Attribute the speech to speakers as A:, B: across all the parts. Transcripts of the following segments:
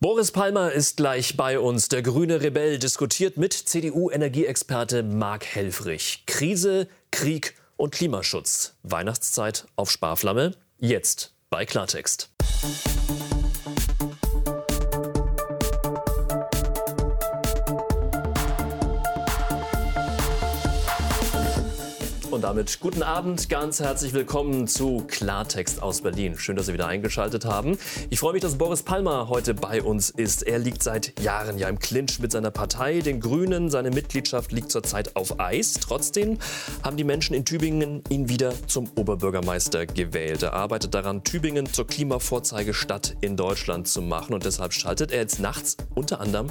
A: Boris Palmer ist gleich bei uns. Der grüne Rebell diskutiert mit CDU-Energieexperte Marc Helfrich. Krise, Krieg und Klimaschutz. Weihnachtszeit auf Sparflamme. Jetzt bei Klartext. Damit guten Abend, ganz herzlich willkommen zu Klartext aus Berlin. Schön, dass Sie wieder eingeschaltet haben. Ich freue mich, dass Boris Palmer heute bei uns ist. Er liegt seit Jahren ja im Clinch mit seiner Partei, den Grünen. Seine Mitgliedschaft liegt zurzeit auf Eis. Trotzdem haben die Menschen in Tübingen ihn wieder zum Oberbürgermeister gewählt. Er arbeitet daran, Tübingen zur Klimavorzeigestadt in Deutschland zu machen. Und deshalb schaltet er jetzt nachts unter anderem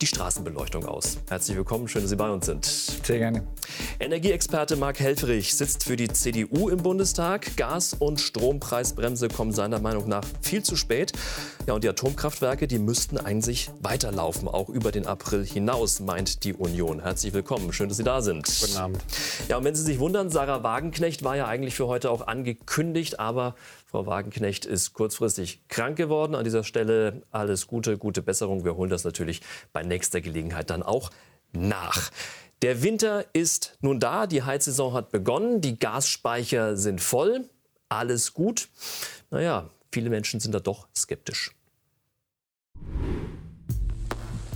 A: die Straßenbeleuchtung aus. Herzlich willkommen, schön, dass Sie bei uns sind.
B: Sehr gerne.
A: Energieexperte Marc Helfrich sitzt für die CDU im Bundestag. Gas- und Strompreisbremse kommen seiner Meinung nach viel zu spät. Ja, und die Atomkraftwerke, die müssten eigentlich weiterlaufen, auch über den April hinaus, meint die Union. Herzlich willkommen, schön, dass Sie da sind.
B: Guten Abend.
A: Ja, und wenn Sie sich wundern, Sarah Wagenknecht war ja eigentlich für heute auch angekündigt, aber Frau Wagenknecht ist kurzfristig krank geworden. An dieser Stelle alles Gute, gute Besserung. Wir holen das natürlich bei nächster Gelegenheit dann auch nach. Der Winter ist nun da, die Heizsaison hat begonnen, die Gasspeicher sind voll, alles gut. Naja, viele Menschen sind da doch skeptisch.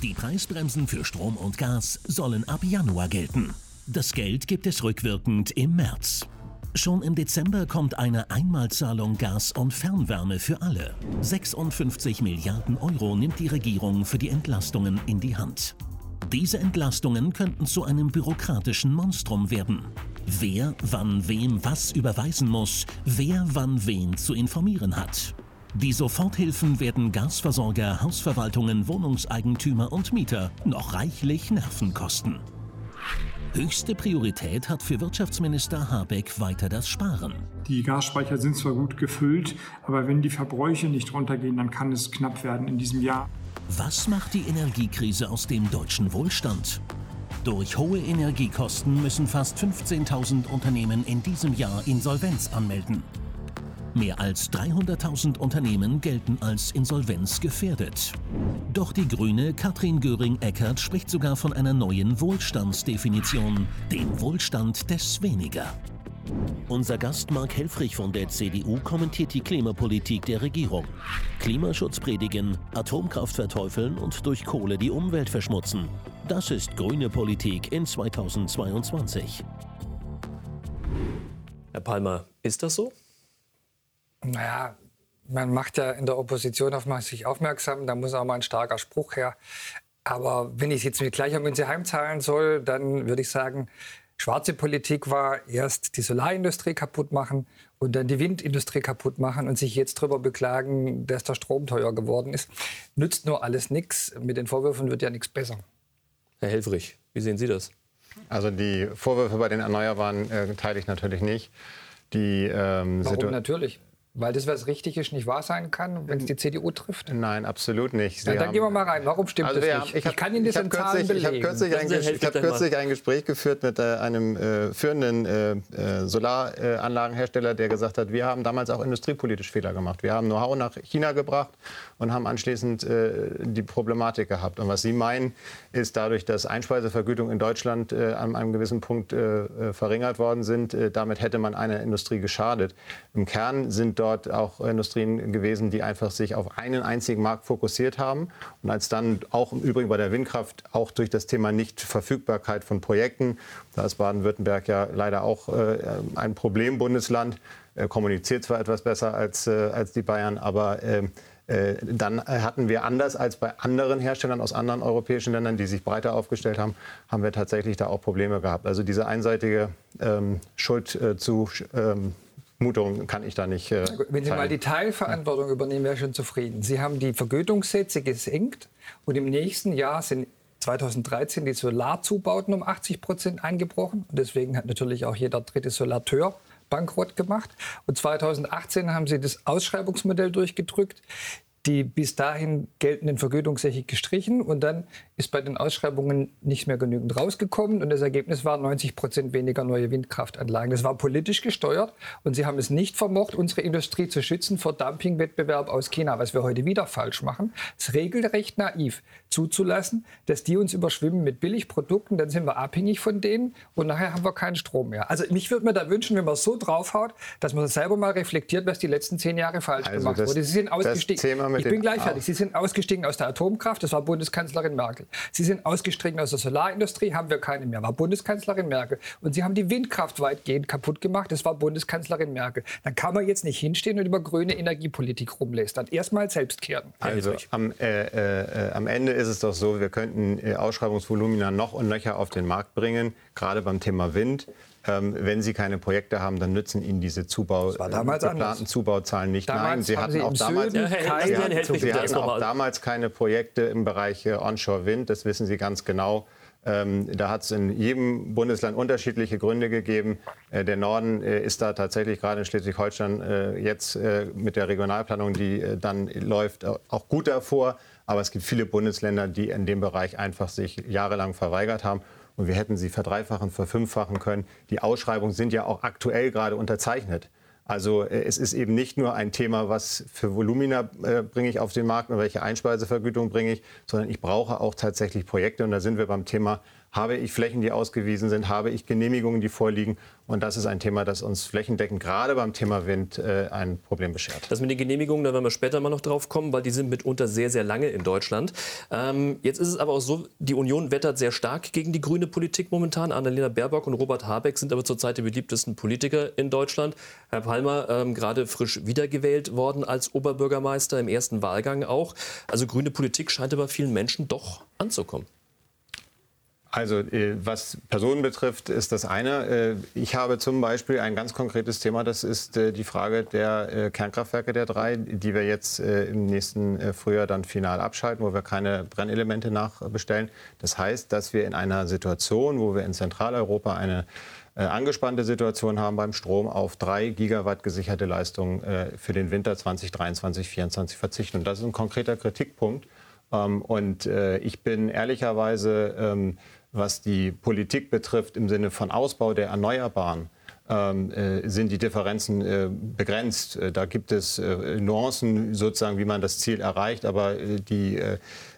C: Die Preisbremsen für Strom und Gas sollen ab Januar gelten. Das Geld gibt es rückwirkend im März. Schon im Dezember kommt eine Einmalzahlung Gas und Fernwärme für alle. 56 Milliarden Euro nimmt die Regierung für die Entlastungen in die Hand. Diese Entlastungen könnten zu einem bürokratischen Monstrum werden. Wer wann wem was überweisen muss, wer wann wen zu informieren hat. Die Soforthilfen werden Gasversorger, Hausverwaltungen, Wohnungseigentümer und Mieter noch reichlich Nerven kosten. Höchste Priorität hat für Wirtschaftsminister Habeck weiter das Sparen.
D: Die Gasspeicher sind zwar gut gefüllt, aber wenn die Verbräuche nicht runtergehen, dann kann es knapp werden in diesem Jahr.
C: Was macht die Energiekrise aus dem deutschen Wohlstand? Durch hohe Energiekosten müssen fast 15.000 Unternehmen in diesem Jahr Insolvenz anmelden. Mehr als 300.000 Unternehmen gelten als insolvenzgefährdet. Doch die Grüne Katrin Göring-Eckardt spricht sogar von einer neuen Wohlstandsdefinition, dem Wohlstand des Weniger. Unser Gast Mark Helfrich von der CDU kommentiert die Klimapolitik der Regierung. Klimaschutz predigen, Atomkraft verteufeln und durch Kohle die Umwelt verschmutzen. Das ist grüne Politik in 2022.
A: Herr Palmer, ist das so?
B: Naja, man macht ja in der Opposition auf sich aufmerksam, da muss auch mal ein starker Spruch her. Aber wenn ich es jetzt mit gleicher Münze heimzahlen soll, dann würde ich sagen, schwarze Politik war erst die Solarindustrie kaputt machen und dann die Windindustrie kaputt machen und sich jetzt darüber beklagen, dass der Strom teuer geworden ist. Nützt nur alles nichts. Mit den Vorwürfen wird ja nichts besser.
A: Herr Helfrich, wie sehen Sie das?
E: Also die Vorwürfe bei den Erneuerbaren äh, teile ich natürlich nicht.
B: Die, ähm, Warum natürlich? Weil das, was richtig ist, nicht wahr sein kann, wenn es die CDU trifft?
E: Nein, absolut nicht.
B: Ja, dann gehen wir mal rein. Warum stimmt also das nicht?
E: ich, hab, ich, kann Ihnen das in Zahlen belegen. Ich habe kürzlich, ein, ich hab kürzlich ein Gespräch geführt mit äh, einem äh, führenden äh, äh, Solaranlagenhersteller, der gesagt hat, wir haben damals auch industriepolitisch Fehler gemacht. Wir haben Know-how nach China gebracht und haben anschließend äh, die Problematik gehabt. Und was Sie meinen, ist dadurch, dass Einspeisevergütung in Deutschland äh, an einem gewissen Punkt verringert worden sind, damit hätte man einer Industrie geschadet. Im Kern sind dort dort auch Industrien gewesen, die einfach sich auf einen einzigen Markt fokussiert haben. Und als dann auch im Übrigen bei der Windkraft auch durch das Thema Nichtverfügbarkeit von Projekten, da ist Baden-Württemberg ja leider auch äh, ein Problembundesland, äh, kommuniziert zwar etwas besser als, äh, als die Bayern, aber ähm, äh, dann hatten wir anders als bei anderen Herstellern aus anderen europäischen Ländern, die sich breiter aufgestellt haben, haben wir tatsächlich da auch Probleme gehabt. Also diese einseitige ähm, Schuld äh, zu ähm, Mutung kann ich da nicht. Äh,
B: Wenn Sie mal die Teilverantwortung übernehmen, wäre ich schon zufrieden. Sie haben die Vergütungssätze gesenkt und im nächsten Jahr sind 2013 die Solarzubauten um 80 Prozent eingebrochen. Und deswegen hat natürlich auch jeder dritte Solateur bankrott gemacht. Und 2018 haben sie das Ausschreibungsmodell durchgedrückt. Die bis dahin geltenden Vergütungsrechte gestrichen und dann ist bei den Ausschreibungen nicht mehr genügend rausgekommen und das Ergebnis war 90 Prozent weniger neue Windkraftanlagen. Das war politisch gesteuert und sie haben es nicht vermocht, unsere Industrie zu schützen vor Dumpingwettbewerb aus China, was wir heute wieder falsch machen. Es ist regelrecht naiv zuzulassen, dass die uns überschwimmen mit Billigprodukten, dann sind wir abhängig von denen und nachher haben wir keinen Strom mehr. Also mich würde mir da wünschen, wenn man so draufhaut, dass man selber mal reflektiert, was die letzten zehn Jahre falsch also gemacht wurde. Sie sind ausgestiegen. Ich bin gleich fertig. Sie sind ausgestiegen aus der Atomkraft, das war Bundeskanzlerin Merkel. Sie sind ausgestiegen aus der Solarindustrie, haben wir keine mehr, war Bundeskanzlerin Merkel. Und Sie haben die Windkraft weitgehend kaputt gemacht, das war Bundeskanzlerin Merkel. Dann kann man jetzt nicht hinstehen und über grüne Energiepolitik rumlästern. Erstmal selbst kehren.
E: Also am, äh, äh, am, Ende ist es doch so, wir könnten äh, Ausschreibungsvolumina noch und nöcher auf den Markt bringen, gerade beim Thema Wind. Ähm, wenn Sie keine Projekte haben, dann nützen Ihnen diese Zubau, geplanten anders. Zubauzahlen nicht.
B: Damals Nein, Sie hatten, Sie auch damals, ja,
E: Sie hatten, Sie hatten auch damals keine Projekte im Bereich äh, Onshore-Wind. Das wissen Sie ganz genau. Ähm, da hat es in jedem Bundesland unterschiedliche Gründe gegeben. Äh, der Norden äh, ist da tatsächlich gerade in Schleswig-Holstein äh, jetzt äh, mit der Regionalplanung, die äh, dann läuft, auch gut davor. Aber es gibt viele Bundesländer, die in dem Bereich einfach sich jahrelang verweigert haben und wir hätten sie verdreifachen, verfünffachen können. Die Ausschreibungen sind ja auch aktuell gerade unterzeichnet. Also äh, es ist eben nicht nur ein Thema, was für Volumina äh, bringe ich auf den Markt und welche Einspeisevergütung bringe ich, sondern ich brauche auch tatsächlich Projekte. Und da sind wir beim Thema habe ich Flächen, die ausgewiesen sind? Habe ich Genehmigungen, die vorliegen? Und das ist ein Thema, das uns flächendeckend gerade beim Thema Wind äh, ein Problem beschert.
A: Das mit den Genehmigungen, da werden wir später mal noch drauf kommen, weil die sind mitunter sehr, sehr lange in Deutschland. Ähm, jetzt ist es aber auch so, die Union wettert sehr stark gegen die grüne Politik momentan. Annalena Baerbock und Robert Habeck sind aber zurzeit die beliebtesten Politiker in Deutschland. Herr Palmer, ähm, gerade frisch wiedergewählt worden als Oberbürgermeister im ersten Wahlgang auch. Also grüne Politik scheint aber vielen Menschen doch anzukommen.
E: Also äh, was Personen betrifft, ist das eine. Äh, ich habe zum Beispiel ein ganz konkretes Thema, das ist äh, die Frage der Kernkraftwerke der drei, die wir jetzt im nächsten Frühjahr dann final abschalten, wo wir keine Brennelemente nachbestellen. Das heißt, dass wir in einer Situation, wo wir in Zentraleuropa eine angespannte Situation haben beim Strom, auf drei Gigawatt gesicherte Leistung für den Winter 2023, 2024 verzichten. Und das ist ein konkreter Kritikpunkt. Ähm, und ich bin ehrlicherweise ähm, was die Politik betrifft im Sinne von Ausbau der Erneuerbaren, ähm, äh, sind die Differenzen äh, begrenzt. Äh, da gibt es Nuancen, sozusagen, wie man das Ziel erreicht, aber die,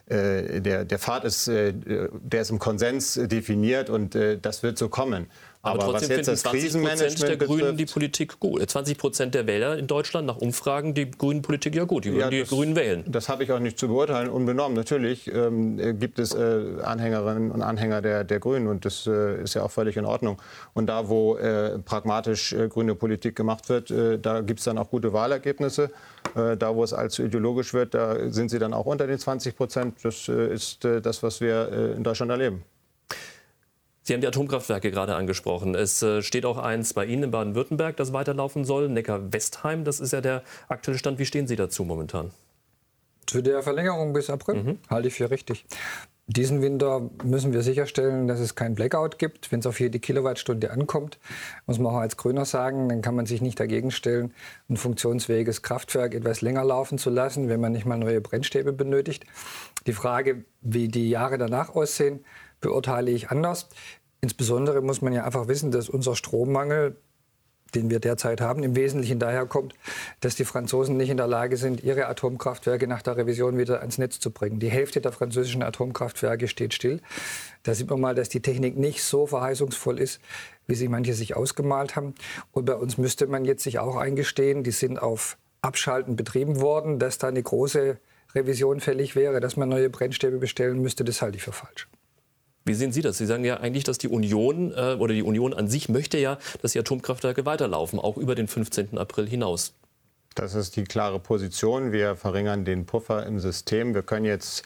E: der, der Pfad ist, der ist im Konsens definiert und das wird so kommen.
A: Aber, Aber trotzdem das 20 Prozent der Grünen betrifft, die Politik gut. 20 Prozent der Wähler in Deutschland nach Umfragen die Grünen Politik ja gut. Die würden ja, die Grünen wählen.
E: Das habe ich auch nicht zu beurteilen, unbenommen. Natürlich ähm, gibt es äh, Anhängerinnen und Anhänger der, der Grünen und das äh, ist ja auch völlig in Ordnung. Und da, wo äh, pragmatisch äh, grüne Politik gemacht wird, äh, da gibt es dann auch gute Wahlergebnisse. Äh, da, wo es allzu ideologisch wird, da sind sie dann auch unter den 20 Prozent. Das ist das, was wir in Deutschland erleben.
A: Sie haben die Atomkraftwerke gerade angesprochen. Es äh, steht auch eins bei Ihnen in Baden-Württemberg, das weiterlaufen soll. Neckar-Westheim, das ist ja der aktuelle Stand. Wie stehen Sie dazu momentan?
B: Zu der Verlängerung bis April mhm. halte ich für richtig. Diesen Winter müssen wir sicherstellen, dass es keinen Blackout gibt. Wenn es auf jede Kilowattstunde ankommt, muss man auch als Grüner sagen, dann kann man sich nicht dagegen stellen, ein funktionsfähiges Kraftwerk etwas länger laufen zu lassen, wenn man nicht mal neue Brennstäbe benötigt. Die Frage, wie die Jahre danach aussehen, beurteile ich anders. Insbesondere muss man ja einfach wissen, dass unser Strommangel, den wir derzeit haben, im Wesentlichen daher kommt, dass die Franzosen nicht in der Lage sind, ihre Atomkraftwerke nach der Revision wieder ans Netz zu bringen. Die Hälfte der französischen Atomkraftwerke steht still. Da sieht man mal, dass die Technik nicht so verheißungsvoll ist, wie sich manche sich ausgemalt haben. Und bei uns müsste man jetzt sich auch eingestehen, die sind auf Abschalten betrieben worden, dass da eine große Revision fällig wäre, dass man neue Brennstäbe bestellen müsste, das halte ich für falsch.
A: Wie sehen Sie das? Sie sagen ja eigentlich, dass die Union äh, oder die Union an sich möchte ja, dass die Atomkraftwerke weiterlaufen, auch über den 15. April hinaus.
E: Das ist die klare Position. Wir verringern den Puffer im System. Wir können jetzt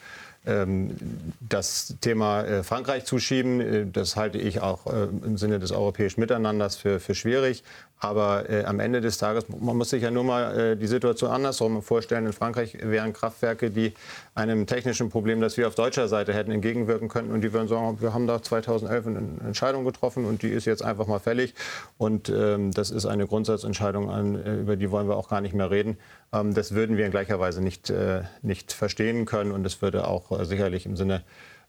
E: ähm, das Thema äh, Frankreich zuschieben. Äh, das halte ich auch äh, im Sinne des europäischen Miteinanders für, für schwierig, Aber äh, am Ende des Tages, man muss sich ja nur mal äh, die Situation andersrum vorstellen. In Frankreich wären Kraftwerke, die einem technischen Problem, das wir auf deutscher Seite hätten, entgegenwirken könnten. Und die würden sagen, wir haben da 2011 eine Entscheidung getroffen und die ist jetzt einfach mal fällig. Und ähm, das ist eine Grundsatzentscheidung, an, äh, über die wollen wir auch gar nicht mehr reden. Ähm, das würden wir in gleicher Weise nicht, äh, nicht verstehen können. Und es würde auch äh, sicherlich im Sinne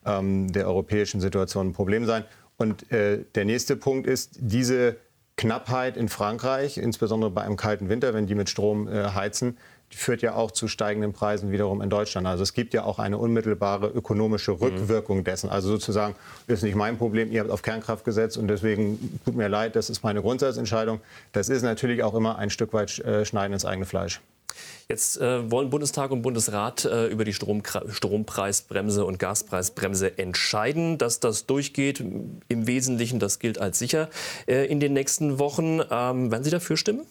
E: ähm, der europäischen Situation ein Problem sein. Und äh, der nächste Punkt ist, diese Knappheit in Frankreich, insbesondere bei einem kalten Winter, wenn die mit Strom äh, heizen, führt ja auch zu steigenden Preisen wiederum in Deutschland. Also es gibt ja auch eine unmittelbare ökonomische mhm. Rückwirkung dessen. Also sozusagen, das ist nicht mein Problem, ihr habt auf Kernkraft gesetzt und deswegen tut mir leid, das ist meine Grundsatzentscheidung. Das ist natürlich auch immer ein Stück weit äh, Schneiden ins eigene Fleisch.
A: Jetzt äh, wollen Bundestag und Bundesrat äh, über die Strom Strompreisbremse und Gaspreisbremse entscheiden. Dass das durchgeht, im Wesentlichen, das gilt als sicher äh, in den nächsten Wochen. Ähm, werden Sie dafür stimmen?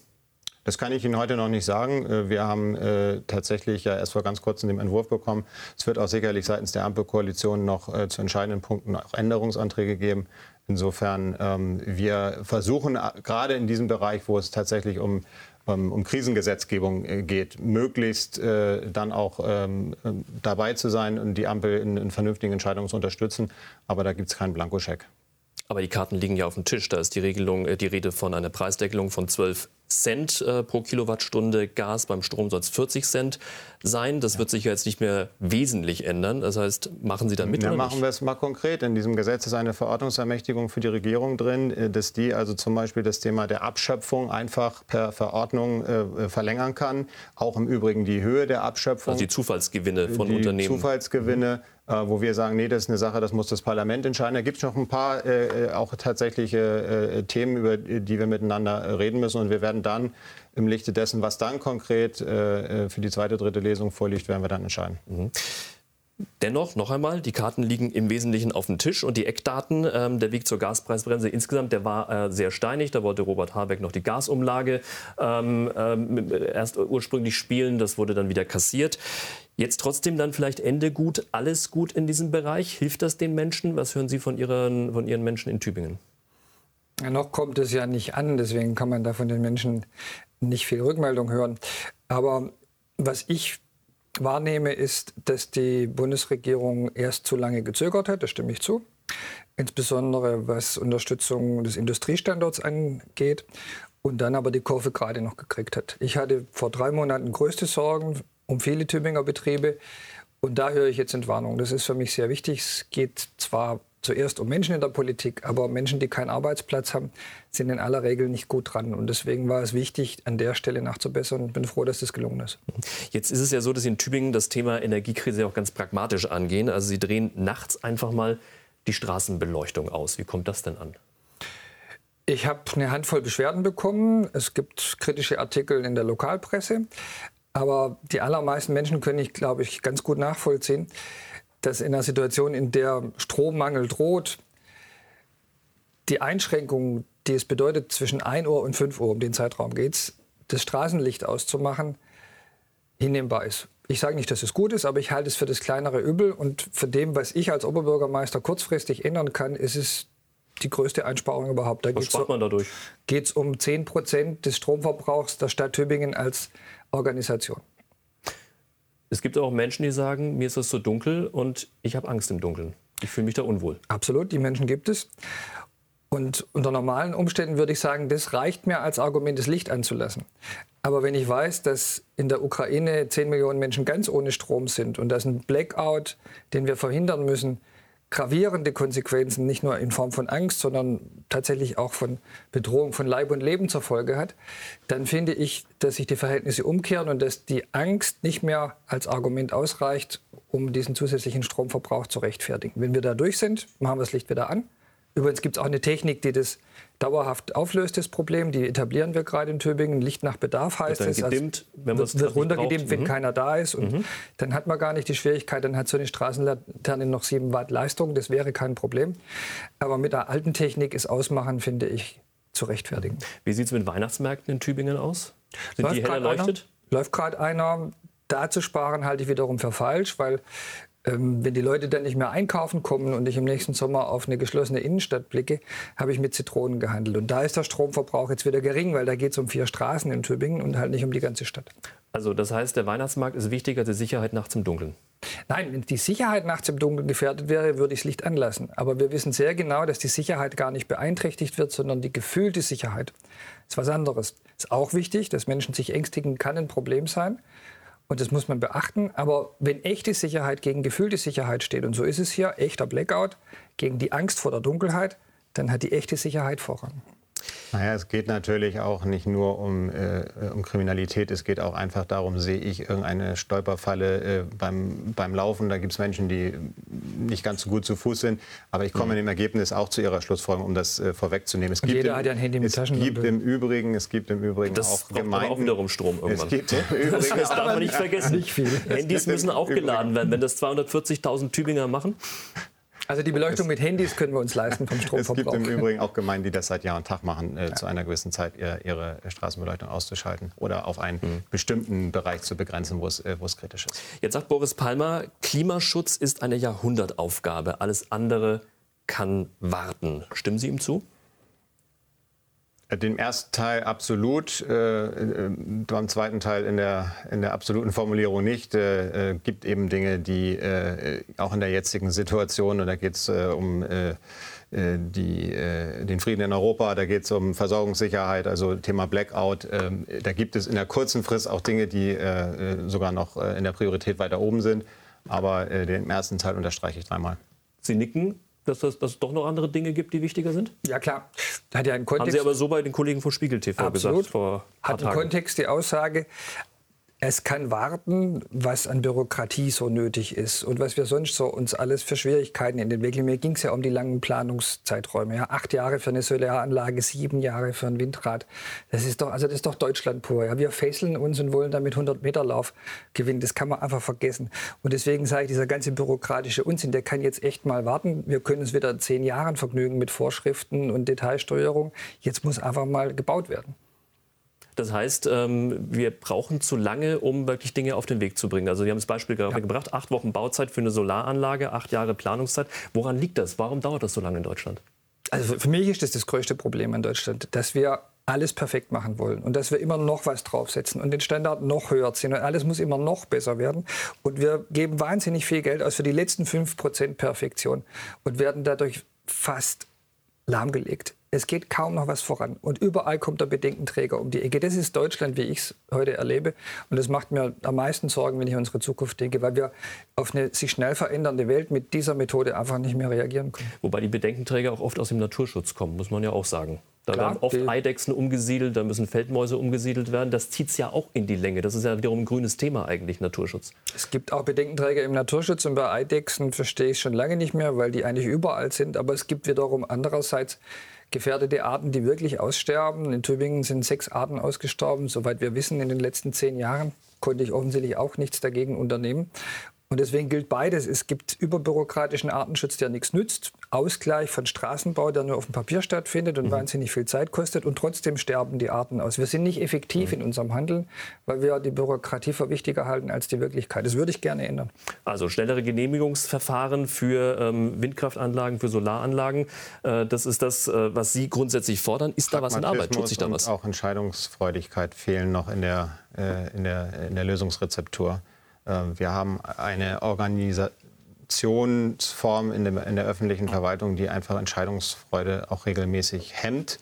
E: Das kann ich Ihnen heute noch nicht sagen. Äh, wir haben äh, tatsächlich ja erst vor ganz kurzem den Entwurf bekommen. Es wird auch sicherlich seitens der Ampelkoalition noch äh, zu entscheidenden Punkten auch Änderungsanträge geben. Insofern, ähm, wir versuchen gerade in diesem Bereich, wo es tatsächlich um ähm, um Krisengesetzgebung äh, geht, möglichst äh, dann auch ähm, dabei zu sein und die Ampel in, in vernünftigen Entscheidungen zu unterstützen. Aber da gibt es keinen Blankoscheck.
A: Aber die Karten liegen ja auf dem Tisch. Da ist die Regelung, äh, die Rede von einer Preisdeckelung von 12 Cent äh, pro Kilowattstunde Gas. Beim Strom soll es 40 Cent sein. Das ja. wird sich ja jetzt nicht mehr wesentlich ändern. Das heißt, machen Sie da mit?
E: Ja,
A: oder
E: machen wir es mal konkret. In diesem Gesetz ist eine Verordnungsermächtigung für die Regierung drin, äh, dass die also zum Beispiel das Thema der Abschöpfung einfach per Verordnung äh, verlängern kann. Auch im Übrigen die Höhe der Abschöpfung.
A: Also die Zufallsgewinne von
E: die
A: Unternehmen.
E: Zufallsgewinne. Mhm äh, wo wir sagen, nee, das ist eine Sache, das muss das Parlament entscheiden. Da gibt es noch ein paar äh, auch tatsächliche äh, Themen, über die wir miteinander reden müssen. Und wir werden dann im Lichte dessen, was dann konkret äh, für die zweite, dritte Lesung vorliegt, werden wir dann entscheiden. Mhm.
A: Dennoch, noch einmal, die Karten liegen im Wesentlichen auf dem Tisch und die Eckdaten, ähm, der Weg zur Gaspreisbremse insgesamt, der war äh, sehr steinig. Da wollte Robert Habeck noch die Gasumlage ähm, ähm, erst ursprünglich spielen, das wurde dann wieder kassiert. Jetzt trotzdem dann vielleicht Ende gut, alles gut in diesem Bereich. Hilft das den Menschen? Was hören Sie von Ihren, von Ihren Menschen in Tübingen?
B: Noch kommt es ja nicht an, deswegen kann man da von den Menschen nicht viel Rückmeldung hören. Aber was ich wahrnehme, ist, dass die Bundesregierung erst zu lange gezögert hat, das stimme ich zu. Insbesondere was Unterstützung des Industriestandorts angeht und dann aber die Kurve gerade noch gekriegt hat. Ich hatte vor drei Monaten größte Sorgen um viele Tübinger Betriebe und da höre ich jetzt Entwarnung. Das ist für mich sehr wichtig. Es geht zwar zuerst um Menschen in der Politik, aber Menschen, die keinen Arbeitsplatz haben, sind in aller Regel nicht gut dran. Und deswegen war es wichtig, an der Stelle nachzubessern und bin froh, dass das gelungen ist.
A: Jetzt ist es ja so, dass Sie in Tübingen das Thema Energiekrise auch ganz pragmatisch angehen. Also Sie drehen nachts einfach mal die Straßenbeleuchtung aus. Wie kommt das denn an?
B: Ich habe eine Handvoll Beschwerden bekommen. Es gibt kritische Artikel in der Lokalpresse. Aber die allermeisten Menschen können ich, glaube ich, ganz gut nachvollziehen, dass in einer Situation, in der Strommangel droht, die Einschränkung, die es bedeutet, zwischen 1 Uhr und 5 Uhr, um den Zeitraum geht es, das Straßenlicht auszumachen, hinnehmbar ist. Ich sage nicht, dass es gut ist, aber ich halte es für das kleinere Übel. Und für dem, was ich als Oberbürgermeister kurzfristig ändern kann, ist es die größte Einsparung überhaupt.
A: Da was spart man dadurch?
B: Geht es um 10 Prozent des Stromverbrauchs der Stadt Tübingen als Organisation.
A: Es gibt auch Menschen, die sagen, mir ist es so dunkel und ich habe Angst im Dunkeln. Ich fühle mich da unwohl.
B: Absolut, die Menschen gibt es. Und unter normalen Umständen würde ich sagen, das reicht mir als Argument, das Licht anzulassen. Aber wenn ich weiß, dass in der Ukraine 10 Millionen Menschen ganz ohne Strom sind und das ein Blackout, den wir verhindern müssen, gravierende Konsequenzen, nicht nur in Form von Angst, sondern tatsächlich auch von Bedrohung von Leib und Leben zur Folge hat, dann finde ich, dass sich die Verhältnisse umkehren und dass die Angst nicht mehr als Argument ausreicht, um diesen zusätzlichen Stromverbrauch zu rechtfertigen. Wenn wir da durch sind, machen wir das Licht wieder an. Übrigens gibt es auch eine Technik, die das dauerhaft auflöst, das Problem. Die etablieren wir gerade in Tübingen. Licht nach Bedarf heißt es.
A: Also gedimmt,
B: wenn wird, wird runtergedimmt, wenn mhm. keiner da ist. Und mhm. dann hat man gar nicht die Schwierigkeit, dann hat so eine Straßenlaterne noch 7 Watt Leistung. Das wäre kein Problem. Aber mit der alten Technik ist Ausmachen, finde ich, zu rechtfertigen.
A: Wie sieht es mit Weihnachtsmärkten in Tübingen aus? Sind läuft die hell erleuchtet?
B: Einer, läuft gerade einer. Da zu sparen halte ich wiederum für falsch, weil wenn die Leute dann nicht mehr einkaufen kommen und ich im nächsten Sommer auf eine geschlossene Innenstadt blicke, habe ich mit Zitronen gehandelt. Und da ist der Stromverbrauch jetzt wieder gering, weil da geht es um vier Straßen in Tübingen und halt nicht um die ganze Stadt.
A: Also das heißt, der Weihnachtsmarkt ist wichtiger als die Sicherheit nachts im Dunkeln?
B: Nein, wenn die Sicherheit nachts im Dunkeln gefährdet wäre, würde ich das Licht anlassen. Aber wir wissen sehr genau, dass die Sicherheit gar nicht beeinträchtigt wird, sondern die gefühlte Sicherheit. Das ist was anderes. Ist auch wichtig, dass Menschen sich ängstigen, kann ein Problem sein. Und das muss man beachten. Aber wenn echte Sicherheit gegen gefühlte Sicherheit steht, und so ist es hier, echter Blackout gegen die Angst vor der Dunkelheit, dann hat die echte Sicherheit Vorrang.
E: Naja, es geht natürlich auch nicht nur um, äh, um Kriminalität, es geht auch einfach darum, sehe ich irgendeine Stolperfalle äh, beim, beim Laufen. Da gibt es Menschen, die nicht ganz so gut zu Fuß sind. Aber ich komme mhm. im Ergebnis auch zu Ihrer Schlussfolgerung, um das äh, vorwegzunehmen. Es
B: gibt jeder im, hat ja ein Handy mit
E: es Gibt im Übrigen, es gibt im Übrigen
A: das
E: auch Gemeinden.
A: auch wiederum Strom irgendwann.
E: Es gibt im Übrigen
A: das darf man nicht vergessen. Nicht viel. Handys müssen auch geladen werden. Wenn das 240.000 Tübinger machen,
B: also die Beleuchtung es, mit Handys können wir uns leisten vom Stromverbrauch.
E: Es gibt im Übrigen auch Gemeinden, die das seit Jahr und Tag machen, äh, ja. zu einer gewissen Zeit ihre, ihre, Straßenbeleuchtung auszuschalten oder auf einen mhm. bestimmten Bereich zu begrenzen, wo es, äh, wo es kritisch ist.
A: Jetzt sagt Boris Palmer, Klimaschutz ist eine Jahrhundertaufgabe. Alles andere kann warten. Stimmen Sie ihm zu?
E: Den ersten Teil absolut, äh, äh, beim zweiten Teil in der, in der absoluten Formulierung nicht. Äh, äh gibt eben Dinge, die äh, auch in der jetzigen Situation, und da geht es äh, um die, den Frieden in Europa, da geht es um Versorgungssicherheit, also Thema Blackout. Ähm, da gibt es in der kurzen Frist auch Dinge, die sogar noch in der Priorität weiter oben sind. Aber den ersten Teil unterstreiche ich dreimal.
A: Sie nicken dass, das, dass es doch noch andere Dinge gibt, die wichtiger sind?
B: Ja, klar. Hat ja einen Kontext.
A: Haben Sie aber so bei den Kollegen von Spiegel TV
B: Absolut.
A: gesagt
B: vor Hat einen Kontext die Aussage, es kann warten, was an Bürokratie so nötig ist und was wir sonst so uns alles für Schwierigkeiten entwickeln. Mir ging es ja um die langen Planungszeiträume. Ja. Acht Jahre für eine Solaranlage, sieben Jahre für ein Windrad. Das ist doch, also das ist doch Deutschland pur. Ja. Wir fesseln uns und wollen damit 100 Meter Lauf gewinnen. Das kann man einfach vergessen. Und deswegen sage ich, dieser ganze bürokratische Unsinn, der kann jetzt echt mal warten. Wir können uns wieder zehn Jahren vergnügen mit Vorschriften und Detailsteuerung. Jetzt muss einfach mal gebaut werden.
A: Das heißt, ähm, wir brauchen zu lange, um wirklich Dinge auf den Weg zu bringen. Also Sie haben das Beispiel gerade ja. gebracht, acht Wochen Bauzeit für eine Solaranlage, acht Jahre Planungszeit. Woran liegt das? Warum dauert das so lange in Deutschland?
B: Also für mich ist das das größte Problem in Deutschland, dass wir alles perfekt machen wollen und dass wir immer noch was draufsetzen und den Standard noch höher ziehen und alles muss immer noch besser werden. Und wir geben wahnsinnig viel Geld aus für die letzten 5% Perfektion und werden dadurch fast lahmgelegt. Es geht kaum noch was voran. Und überall kommt der Bedenkenträger um die Ecke. Das ist Deutschland, wie ich es heute erlebe. Und das macht mir am meisten Sorgen, wenn ich an unsere Zukunft denke, weil wir auf eine sich schnell verändernde Welt mit dieser Methode einfach nicht mehr reagieren können.
A: Wobei die Bedenkenträger auch oft aus dem Naturschutz kommen, muss man ja auch sagen. Da Klar, werden oft Eidechsen umgesiedelt, da müssen Feldmäuse umgesiedelt werden. Das zieht es ja auch in die Länge. Das ist ja wiederum ein grünes Thema eigentlich, Naturschutz.
B: Es gibt auch Bedenkenträger im Naturschutz und bei Eidechsen verstehe ich schon lange nicht mehr, weil die eigentlich überall sind. Aber es gibt wiederum andererseits gefährdete Arten, die wirklich aussterben. In Tübingen sind sechs Arten ausgestorben, soweit wir wissen, in den letzten zehn Jahren konnte ich offensichtlich auch nichts dagegen unternehmen. Und deswegen gilt beides. Es gibt überbürokratischen Artenschutz, der nichts nützt. Ausgleich von Straßenbau, der nur auf dem Papier stattfindet und mhm. wahnsinnig viel Zeit kostet. Und trotzdem sterben die Arten aus. Wir sind nicht effektiv mhm. in unserem Handeln, weil wir die Bürokratie für wichtiger halten als die Wirklichkeit. Das würde ich gerne ändern.
A: Also schnellere Genehmigungsverfahren für ähm, Windkraftanlagen, für Solaranlagen. Äh, das ist das, äh, was Sie grundsätzlich fordern. Ist da was in Arbeit?
E: Tut sich da was? Auch Entscheidungsfreudigkeit fehlen noch in der, äh, in der, in der Lösungsrezeptur. Ähm, wir haben eine Organisationsform in der, öffentlichen Verwaltung, die einfach Entscheidungsfreude auch regelmäßig hemmt.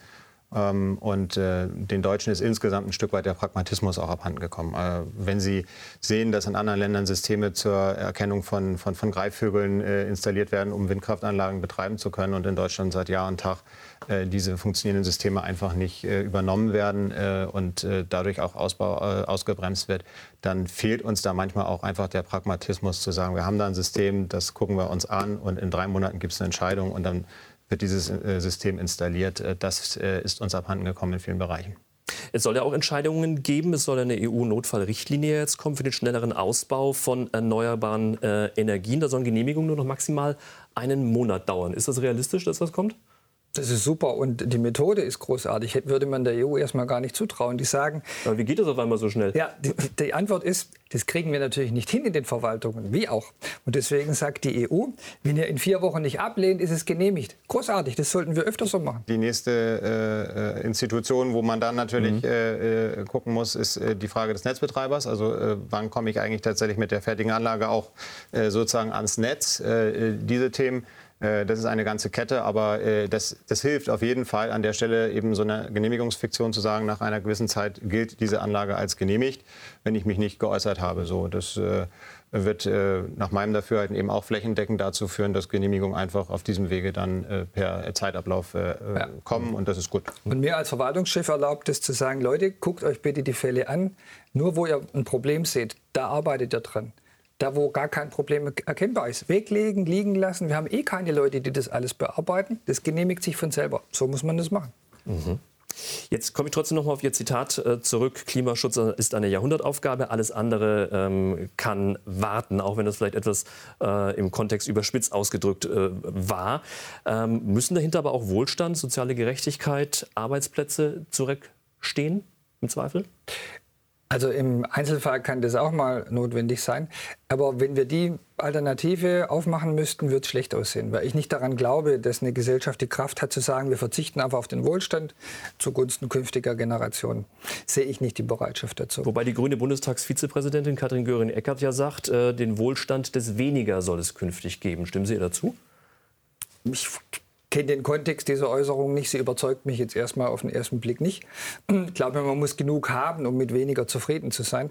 E: Ähm, und äh, den Deutschen ist insgesamt ein Stück weit der Pragmatismus auch abhanden gekommen. Äh, wenn Sie sehen, dass in anderen Ländern Systeme zur Erkennung von, von, von Greifvögeln äh, installiert werden, um Windkraftanlagen betreiben zu können und in Deutschland seit Jahr und Tag diese funktionierenden Systeme einfach nicht übernommen werden und dadurch auch Ausbau ausgebremst wird, dann fehlt uns da manchmal auch einfach der Pragmatismus zu sagen, wir haben da ein System, das gucken wir uns an und in drei Monaten gibt es eine Entscheidung und dann wird dieses äh, System installiert. Äh, das äh, ist uns abhanden gekommen in vielen Bereichen.
A: Es soll ja auch Entscheidungen geben. Es soll eine EU-Notfallrichtlinie jetzt kommen für den schnelleren Ausbau von erneuerbaren Energien. Da sollen Genehmigungen nur noch maximal einen Monat dauern. Ist das realistisch, dass das kommt?
B: Das ist super und die Methode ist großartig. Würde man der EU erstmal gar nicht zutrauen. Die sagen.
A: Aber wie geht das auf einmal so schnell?
B: Ja, die, die, Antwort ist, das kriegen wir natürlich nicht hin in den Verwaltungen, wie auch. Und deswegen sagt die EU, wenn ihr in vier Wochen nicht ablehnt, ist es genehmigt. Großartig, das sollten wir öfter so machen.
E: Die nächste äh, Institution, wo man dann natürlich mhm. äh, äh gucken muss, ist äh, die Frage des Netzbetreibers. Also äh, wann komme ich eigentlich tatsächlich mit der fertigen Anlage auch äh, sozusagen ans Netz? diese Themen äh, das ist eine ganze Kette, aber äh, das, das, hilft auf jeden Fall an der Stelle eben so eine Genehmigungsfiktion zu sagen, nach einer gewissen Zeit gilt diese Anlage als genehmigt, wenn ich mich nicht geäußert habe. So, das äh, wird nach meinem Dafürhalten eben auch flächendeckend dazu führen, dass Genehmigungen einfach auf diesem Wege dann per Zeitablauf kommen und das ist gut.
B: Und mir als Verwaltungschef erlaubt es zu sagen, Leute, guckt euch bitte die Fälle an, nur wo ihr ein Problem seht, da arbeitet ihr dran da wo gar kein Problem erkennbar ist. Weglegen, liegen lassen. Wir haben eh keine Leute, die das alles bearbeiten. Das genehmigt sich von selber. So muss man das machen.
A: Mhm. Jetzt komme ich trotzdem noch mal auf Ihr Zitat äh, zurück. Klimaschutz ist eine Jahrhundertaufgabe. Alles andere ähm, kann warten, auch wenn das vielleicht etwas äh, im Kontext überspitzt ausgedrückt äh, war. Ähm, müssen dahinter aber auch Wohlstand, soziale Gerechtigkeit, Arbeitsplätze zurückstehen, im Zweifel?
B: Also im Einzelfall kann das auch mal notwendig sein. Aber wenn wir die Alternative aufmachen müssten, wird es schlecht aussehen. Weil ich nicht daran glaube, dass eine Gesellschaft die Kraft hat zu sagen, wir verzichten einfach auf den Wohlstand zugunsten künftiger Generationen. Sehe ich nicht die Bereitschaft dazu.
A: Wobei die grüne Bundestagsvizepräsidentin Katrin Göring-Eckardt ja sagt, äh, den Wohlstand des Weniger soll es künftig geben. Stimmen Sie ihr dazu?
B: Ich kenne den Kontext dieser Äußerung nicht. Sie überzeugt mich jetzt erstmal auf den ersten Blick nicht. Ich glaube, man muss genug haben, um mit weniger zufrieden zu sein.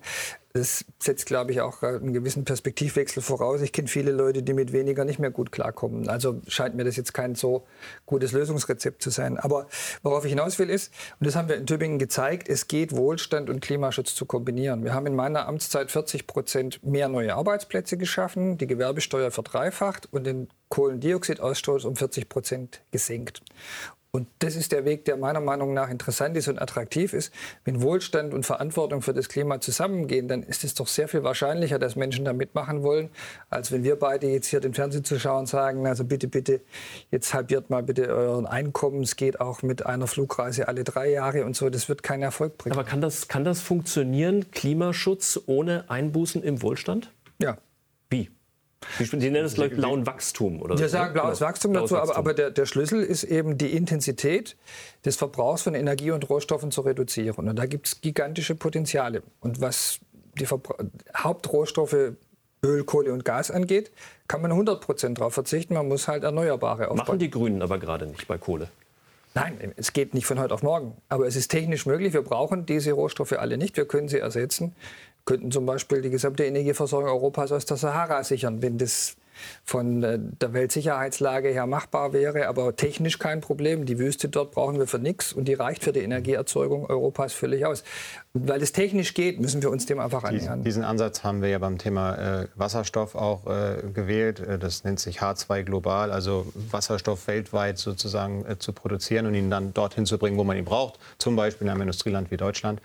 B: Das setzt, glaube ich, auch einen gewissen Perspektivwechsel voraus. Ich kenne viele Leute, die mit weniger nicht mehr gut klarkommen. Also scheint mir das jetzt kein so gutes Lösungsrezept zu sein. Aber worauf ich hinaus will ist, und das haben wir in Tübingen gezeigt, es geht, Wohlstand und Klimaschutz zu kombinieren. Wir haben in meiner Amtszeit 40 Prozent mehr neue Arbeitsplätze geschaffen, die Gewerbesteuer verdreifacht und den Kohlendioxidausstoß um 40 Prozent gesenkt. Und das ist der Weg, der meiner Meinung nach interessant ist und attraktiv ist. Wenn Wohlstand und Verantwortung für das Klima zusammengehen, dann ist es doch sehr viel wahrscheinlicher, dass Menschen da mitmachen wollen, als wenn wir beide jetzt hier den Fernsehzuschauern sagen, also bitte, bitte, jetzt halbiert mal bitte euren Einkommen. Es geht auch mit einer Flugreise alle drei Jahre und so. Das wird keinen Erfolg bringen.
A: Aber kann das, kann das funktionieren, Klimaschutz ohne Einbußen im Wohlstand?
B: Ja.
A: Wie? Sie nennen es glaube blauen Wachstum oder
B: Wir so, sagen blaues. Wachstum blaues dazu, Wachstum. aber, aber der, der, Schlüssel ist eben die Intensität des Verbrauchs von Energie und Rohstoffen zu reduzieren. Und da gibt es gigantische Potenziale. Und was die Verbra Hauptrohstoffe Öl, Kohle und Gas angeht, kann man 100 Prozent darauf verzichten. Man muss halt Erneuerbare aufbauen.
A: Machen die Grünen aber gerade nicht bei Kohle.
B: Nein, es geht nicht von heute auf morgen. Aber es ist technisch möglich. Wir brauchen diese Rohstoffe alle nicht. Wir können sie ersetzen könnten zum Beispiel die gesamte Energieversorgung Europas aus der Sahara sichern, wenn das von äh, der Weltsicherheitslage her machbar wäre, aber technisch kein Problem. Die Wüste dort brauchen wir für nichts und die reicht für die Energieerzeugung Europas völlig aus. Und weil es technisch geht, müssen wir uns dem einfach annähern.
E: Diesen Ansatz haben wir ja beim Thema äh, Wasserstoff auch äh, gewählt. Äh, das nennt sich H2 global, also Wasserstoff weltweit sozusagen äh, zu produzieren und ihn dann dorthin zu bringen, wo man ihn braucht, zum Beispiel in einem Industrieland wie Deutschland.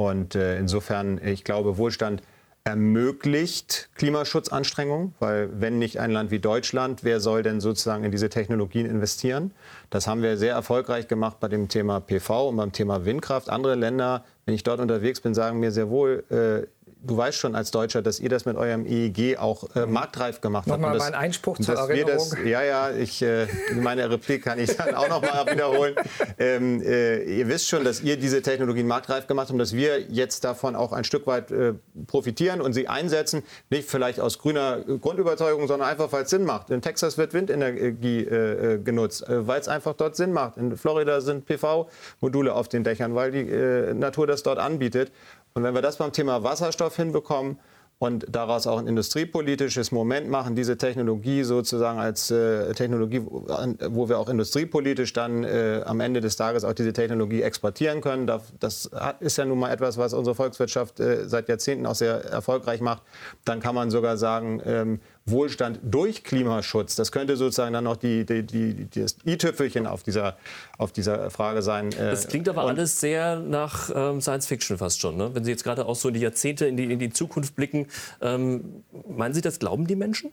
E: Und äh, insofern, ich glaube, Wohlstand ermöglicht Klimaschutzanstrengungen, weil wenn nicht ein Land wie Deutschland, wer soll denn sozusagen in diese Technologien investieren? Das haben wir sehr erfolgreich gemacht bei dem Thema PV und beim Thema Windkraft. Andere Länder, wenn ich dort unterwegs bin, sagen mir sehr wohl, äh, du weißt schon als Deutscher, dass ihr das mit eurem EEG auch äh, marktreif gemacht habt.
B: Nochmal mein Einspruch zur Erinnerung. Das,
E: ja, ja, ich, äh, meine Replik kann ich dann auch noch mal wiederholen. Ähm, äh, ihr wisst schon, dass ihr diese Technologien marktreif gemacht habt und dass wir jetzt davon auch ein Stück weit äh, profitieren und sie einsetzen. Nicht vielleicht aus grüner Grundüberzeugung, sondern einfach, weil es Sinn macht. In Texas wird Windenergie äh, äh, genutzt, weil es einfach dort Sinn macht. In Florida sind PV-Module auf den Dächern, weil die Natur das dort anbietet. Und wenn wir das beim Thema Wasserstoff hinbekommen und daraus auch ein industriepolitisches Moment machen, diese Technologie sozusagen als äh, Technologie, wo wir auch industriepolitisch dann äh, am Ende des Tages auch diese Technologie exportieren können. Das ist ja nun mal etwas, was unsere Volkswirtschaft äh, seit Jahrzehnten auch sehr erfolgreich macht. Dann kann man sogar sagen, ähm, Wohlstand durch Klimaschutz. Das könnte sozusagen dann noch die, die, die, das i-Tüpfelchen auf dieser, auf dieser Frage sein.
A: Äh, das klingt aber Und alles sehr nach ähm, Science Fiction fast schon. Ne? Wenn Sie jetzt gerade auch so die Jahrzehnte in die, in die Zukunft blicken, ähm, meinen Sie, das glauben die Menschen?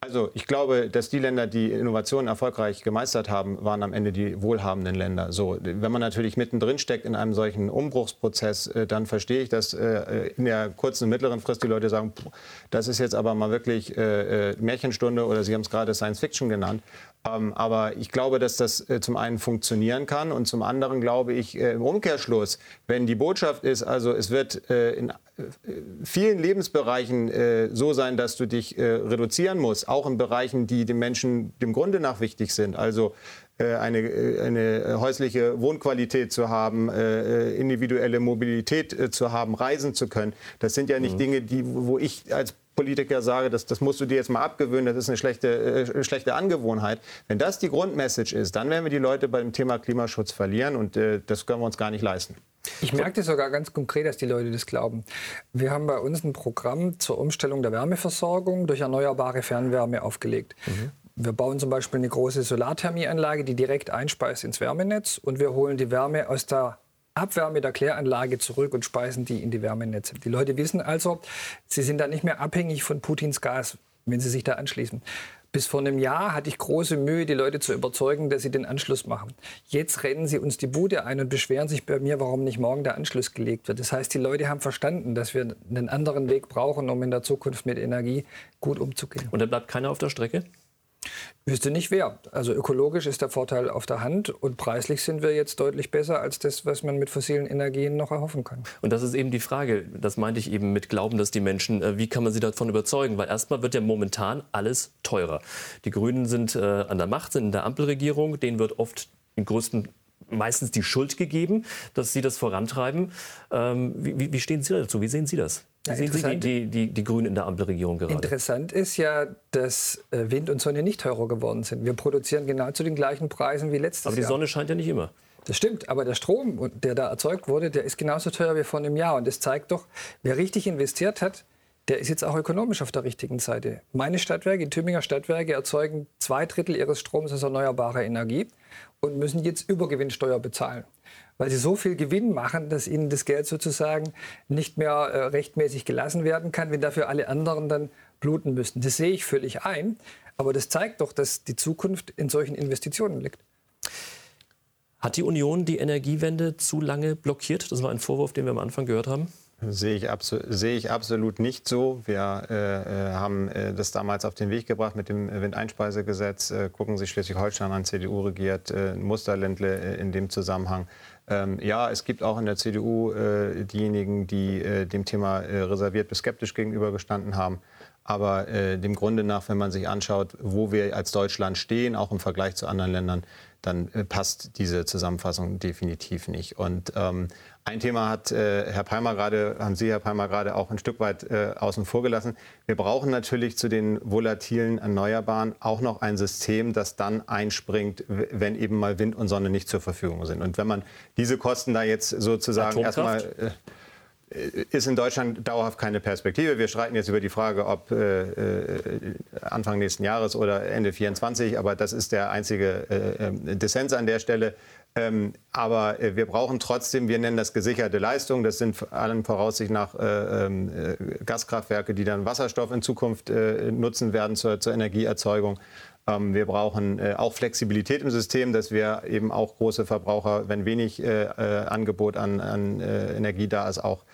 E: Also ich glaube, dass die Länder, die Innovationen erfolgreich gemeistert haben, waren am Ende die wohlhabenden Länder. So, wenn man natürlich mittendrin steckt in einem solchen Umbruchsprozess, äh, dann verstehe ich, dass äh, in der kurzen mittleren Frist die Leute sagen, das ist jetzt aber mal wirklich äh, Märchenstunde oder Sie haben es gerade Science Fiction genannt. Ähm, aber ich glaube, dass das zum einen funktionieren kann und zum anderen glaube ich im Umkehrschluss, wenn die Botschaft ist, also es wird in vielen Lebensbereichen so sein, dass du dich reduzieren musst, auch in Bereichen, die den Menschen dem Grunde nach wichtig sind. Also äh, eine, äh, eine häusliche Wohnqualität zu haben, äh, individuelle Mobilität zu haben, reisen zu können. Das sind ja nicht mhm. Dinge, die, wo ich als Politiker sage, das, das musst du dir jetzt mal abgewöhnen, das ist eine schlechte, äh, schlechte Angewohnheit. Wenn das die Grundmessage ist, dann werden wir die Leute beim Thema Klimaschutz verlieren und äh, das können wir uns gar nicht leisten.
B: Ich merke das sogar ganz konkret, dass die Leute das glauben. Wir haben bei uns ein Programm zur Umstellung der Wärmeversorgung durch erneuerbare Fernwärme aufgelegt. Mhm. Wir bauen zum Beispiel eine große Solarthermieanlage, die direkt einspeist ins Wärmenetz und wir holen die Wärme aus der Abwärme der Kläranlage zurück und speisen die in die Wärmenetze. Die Leute wissen also, sie sind da nicht mehr abhängig von Putins Gas, wenn sie sich da anschließen. Bis vor einem Jahr hatte ich große Mühe, die Leute zu überzeugen, dass sie den Anschluss machen. Jetzt rennen sie uns die Bude ein und beschweren sich bei mir, warum nicht morgen der Anschluss gelegt wird. Das heißt, die Leute haben verstanden, dass wir einen anderen Weg brauchen, um in der Zukunft mit Energie gut umzugehen.
A: Und dann bleibt keiner auf der Strecke?
B: Wüsste nicht wer. Also ökologisch ist der Vorteil auf der Hand und preislich sind wir jetzt deutlich besser als das, was man mit fossilen Energien noch erhoffen kann.
A: Und das ist eben die Frage, das meinte ich eben mit Glauben, dass die Menschen, äh, wie kann man sie davon überzeugen? Weil erstmal wird ja momentan alles teurer. Die Grünen sind äh, an der Macht, sind in der Ampelregierung, denen wird oft im größten meistens die Schuld gegeben, dass sie das vorantreiben. Ähm, wie, wie stehen Sie dazu? Wie sehen Sie das? Wie ja, sehen Sie die, die, die, Grünen in der Ampelregierung gerade?
B: Interessant ist ja, dass äh, Wind und Sonne nicht teurer geworden sind. Wir produzieren genau zu den gleichen Preisen wie letztes Jahr.
A: Aber die Sonne scheint ja nicht immer.
B: Das stimmt, aber der Strom, der da erzeugt wurde, der ist genauso teuer wie vor einem Jahr. Und das zeigt doch, wer richtig investiert hat, der ist jetzt auch ökonomisch auf der richtigen Seite. Meine Stadtwerke, die Tübinger Stadtwerke, erzeugen zwei Drittel ihres Stroms aus erneuerbarer Energie und müssen jetzt Übergewinnsteuer bezahlen weil sie so viel Gewinn machen, dass ihnen das Geld sozusagen nicht mehr äh, rechtmäßig gelassen werden kann, wenn dafür alle anderen dann bluten müssten. Das sehe ich völlig ein, aber das zeigt doch, dass die Zukunft in solchen Investitionen liegt.
A: Hat die Union die Energiewende zu lange blockiert? Das war ein Vorwurf, den wir am Anfang gehört haben.
E: Sehe ich, sehe ich, absolut nicht so. Wir äh, äh, haben äh, das damals auf den Weg gebracht mit dem Windeinspeisegesetz. Äh, gucken Sie Schleswig-Holstein an, CDU regiert, äh, Musterländle äh, in dem Zusammenhang. Ähm, ja, es gibt auch in der CDU diejenigen, die dem Thema reserviert bis skeptisch gegenübergestanden haben. Aber dem Grunde nach, wenn man sich anschaut, wo wir als Deutschland stehen, auch im Vergleich zu anderen Ländern, dann passt diese Zusammenfassung definitiv nicht. Und ähm, ein Thema hat äh, Herr Palmer gerade, haben Sie, Herr Palmer, gerade auch ein Stück weit äh, außen vor gelassen. Wir brauchen natürlich zu den volatilen Erneuerbaren auch noch ein System, das dann einspringt, wenn eben mal Wind und Sonne nicht zur Verfügung sind. Und wenn man diese Kosten da jetzt sozusagen erstmal äh, ist in Deutschland dauerhaft keine Perspektive. Wir streiten jetzt über die Frage, ob äh, äh Anfang nächsten Jahres oder Ende 24, aber das ist der einzige äh, äh Dissens an der Stelle. Ähm, aber äh, wir brauchen trotzdem, wir nennen das gesicherte Leistung. Das sind allen Voraussicht nach äh, ähm, äh, Gaskraftwerke, die dann Wasserstoff in Zukunft äh, nutzen werden zur, zur Energieerzeugung. Ähm, wir brauchen äh, auch Flexibilität im System, dass wir eben auch große Verbraucher, wenn wenig äh, äh, Angebot an, an Energie da ist, auch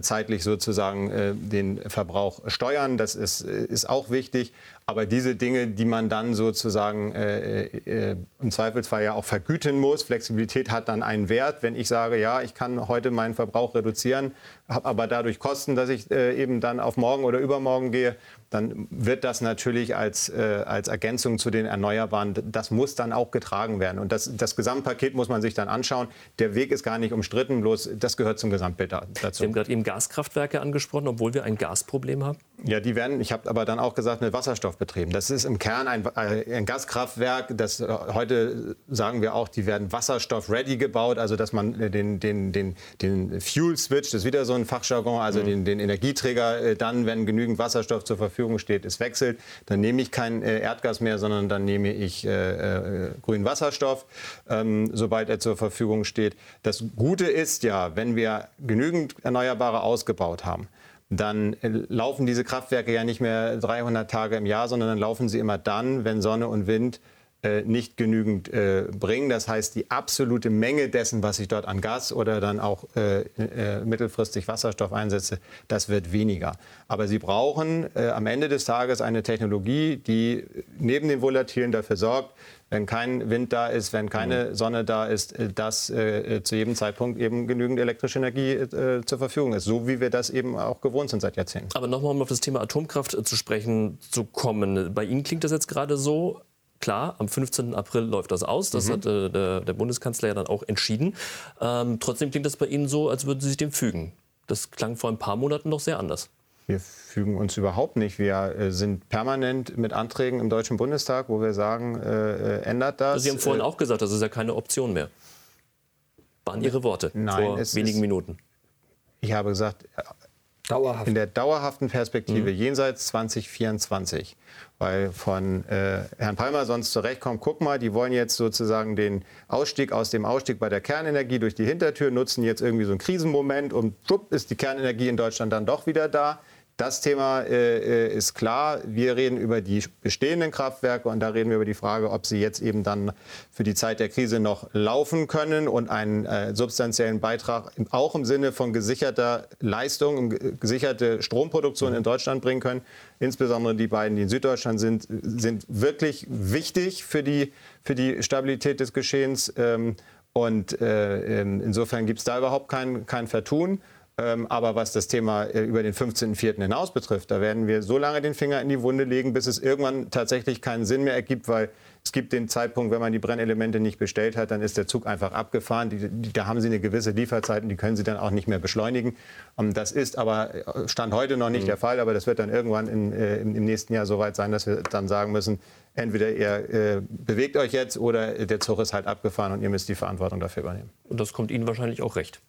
E: zeitlich sozusagen den Verbrauch steuern. Das ist, ist auch wichtig. Aber diese Dinge, die man dann sozusagen im Zweifelsfall ja auch vergüten muss, Flexibilität hat dann einen Wert. Wenn ich sage, ja, ich kann heute meinen Verbrauch reduzieren, habe aber dadurch Kosten, dass ich eben dann auf morgen oder übermorgen gehe, dann wird das natürlich als, äh, als Ergänzung zu den Erneuerbaren, das muss dann auch getragen werden. Und das, das Gesamtpaket muss man sich dann anschauen. Der Weg ist gar nicht umstritten, bloß das gehört zum Gesamtbild dazu.
A: Sie haben gerade eben Gaskraftwerke angesprochen, obwohl wir ein Gasproblem haben.
E: Ja, die werden, ich habe aber dann auch gesagt, mit Wasserstoff betrieben. Das ist im Kern ein, ein Gaskraftwerk, das äh, heute sagen wir auch, die werden Wasserstoff-ready gebaut, also dass man den, den, den, den Fuel-Switch, das ist wieder so ein Fachjargon, also mhm. den, den Energieträger äh, dann, wenn genügend Wasserstoff zur Verfügung Verfügung steht, es wechselt, dann nehme ich kein äh, Erdgas mehr, sondern dann nehme ich äh, äh, grünen Wasserstoff, ähm, sobald er zur Verfügung steht. Das Gute ist ja, wenn wir genügend Erneuerbare ausgebaut haben, dann laufen diese Kraftwerke ja nicht mehr 300 Tage im Jahr, sondern dann laufen sie immer dann, wenn Sonne und Wind äh, nicht genügend äh, bringen. Das heißt, die absolute Menge dessen, was ich dort an Gas oder dann auch äh, äh mittelfristig Wasserstoff einsetze, das wird weniger. Aber Sie brauchen äh, am Ende des Tages eine Technologie, die neben den Volatilen dafür sorgt, wenn kein Wind da ist, wenn keine mhm. Sonne da ist, dass äh, zu jedem Zeitpunkt eben genügend elektrische Energie äh, zur Verfügung ist. So wie wir das eben auch gewohnt sind seit Jahrzehnten.
A: Aber nochmal, um auf das Thema Atomkraft zu sprechen zu kommen. Bei Ihnen klingt das jetzt gerade so, Klar, am 15. April läuft das aus. Das mhm. hat äh, der, der, Bundeskanzler ja dann auch entschieden. Ähm, trotzdem klingt das bei Ihnen so, als würden Sie sich dem fügen. Das klang vor ein paar Monaten doch sehr anders.
E: Wir fügen uns überhaupt nicht. Wir äh, sind permanent mit Anträgen im Deutschen Bundestag, wo wir sagen, äh, äh ändert das.
A: Sie haben vorhin äh, auch gesagt, das ist ja keine Option mehr. Waren Ihre Worte
E: Nein,
A: vor wenigen Minuten.
E: Ich habe gesagt, Dauerhaft. in der dauerhaften Perspektive mhm. jenseits 2024 weil von äh, Herrn Palmer sonst zurechtkommt, guck mal, die wollen jetzt sozusagen den Ausstieg aus dem Ausstieg bei der Kernenergie durch die Hintertür nutzen, jetzt irgendwie so einen Krisenmoment und schwupp ist die Kernenergie in Deutschland dann doch wieder da. Das Thema äh, äh, ist klar. Wir reden über die bestehenden Kraftwerke und da reden wir über die Frage, ob sie jetzt eben dann für die Zeit der Krise noch laufen können und einen äh, substanziellen Beitrag auch im Sinne von gesicherter Leistung, gesicherte Stromproduktion in Deutschland bringen können. Insbesondere die beiden, die in Süddeutschland sind, sind wirklich wichtig für die, für die Stabilität des Geschehens. Ähm, und äh, ähm, insofern gibt es da überhaupt kein, kein Vertun. Ähm, aber was das Thema äh, über den 15.04. hinaus betrifft, da werden wir so lange den Finger in die Wunde legen, bis es irgendwann tatsächlich keinen Sinn mehr ergibt, weil es gibt den Zeitpunkt, wenn man die Brennelemente nicht bestellt hat, dann ist der Zug einfach abgefahren. Die, die, da haben Sie eine gewisse Lieferzeit und die können Sie dann auch nicht mehr beschleunigen. Um, das ist aber äh, Stand heute noch nicht mhm. der Fall, aber das wird dann irgendwann in, äh, im nächsten Jahr so weit sein, dass wir dann sagen müssen, entweder ihr äh, bewegt euch jetzt oder der Zug ist halt abgefahren und ihr müsst die Verantwortung dafür übernehmen.
A: Und das kommt Ihnen wahrscheinlich auch recht.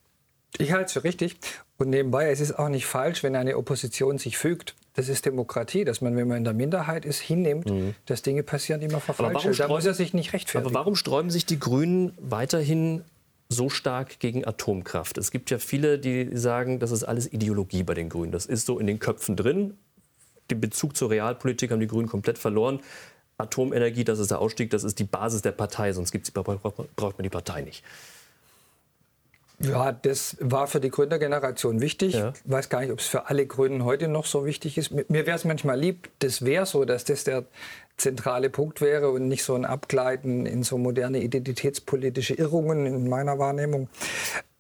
B: Ich halte es für richtig. Und nebenbei, es ist auch nicht falsch, wenn eine Opposition sich fügt. Das ist Demokratie, dass man, wenn man in der Minderheit ist, hinnimmt, mhm. dass Dinge passieren, die man verfalscht. Da muss er sich nicht rechtfertigen.
A: Aber warum sträuben sich die Grünen weiterhin so stark gegen Atomkraft? Es gibt ja viele, die sagen, das ist alles Ideologie bei den Grünen. Das ist so in den Köpfen drin. Den Bezug zur Realpolitik haben die Grünen komplett verloren. Atomenergie, das ist der Ausstieg, das ist die Basis der Partei, sonst gibt's, braucht man die Partei nicht.
B: Ja, das war für die Gründergeneration wichtig. Ja. Ich weiß gar nicht, ob es für alle Grünen heute noch so wichtig ist. Mir wäre es manchmal lieb, das wäre so, dass das der zentrale Punkt wäre und nicht so ein Abgleiten in so moderne identitätspolitische Irrungen in meiner Wahrnehmung.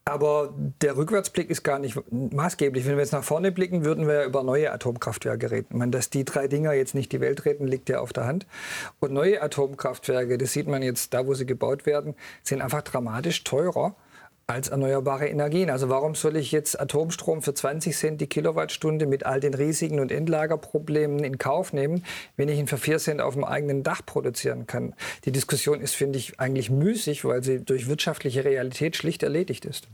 B: Aber der Rückwärtsblick ist gar nicht maßgeblich. Wenn wir jetzt nach vorne blicken, würden wir über neue Atomkraftwerke reden. Ich meine, dass die drei Dinger jetzt nicht die Welt retten, liegt ja auf der Hand. Und neue Atomkraftwerke, das sieht man jetzt da, wo sie gebaut werden, sind einfach dramatisch teurer als erneuerbare Energien. Also warum soll ich jetzt Atomstrom für 20 Cent die Kilowattstunde mit all den Risiken und Endlagerproblemen in Kauf nehmen, wenn ich ihn für 4 Cent auf dem eigenen Dach produzieren kann? Die Diskussion ist, finde ich, eigentlich müßig, weil sie durch wirtschaftliche Realität schlicht erledigt ist.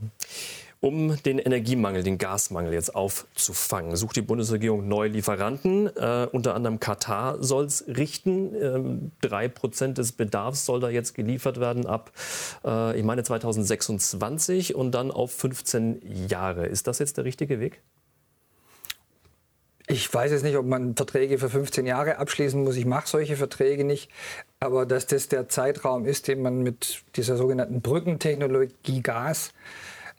A: Um den Energiemangel, den Gasmangel jetzt aufzufangen, sucht die Bundesregierung neue Lieferanten. Äh, unter anderem Katar soll es richten. Ähm, drei Prozent des Bedarfs soll da jetzt geliefert werden ab, äh, ich meine, 2026 und dann auf 15 Jahre. Ist das jetzt der richtige Weg?
B: Ich weiß jetzt nicht, ob man Verträge für 15 Jahre abschließen muss. Ich mache solche Verträge nicht. Aber dass das der Zeitraum ist, den man mit dieser sogenannten Brückentechnologie Gas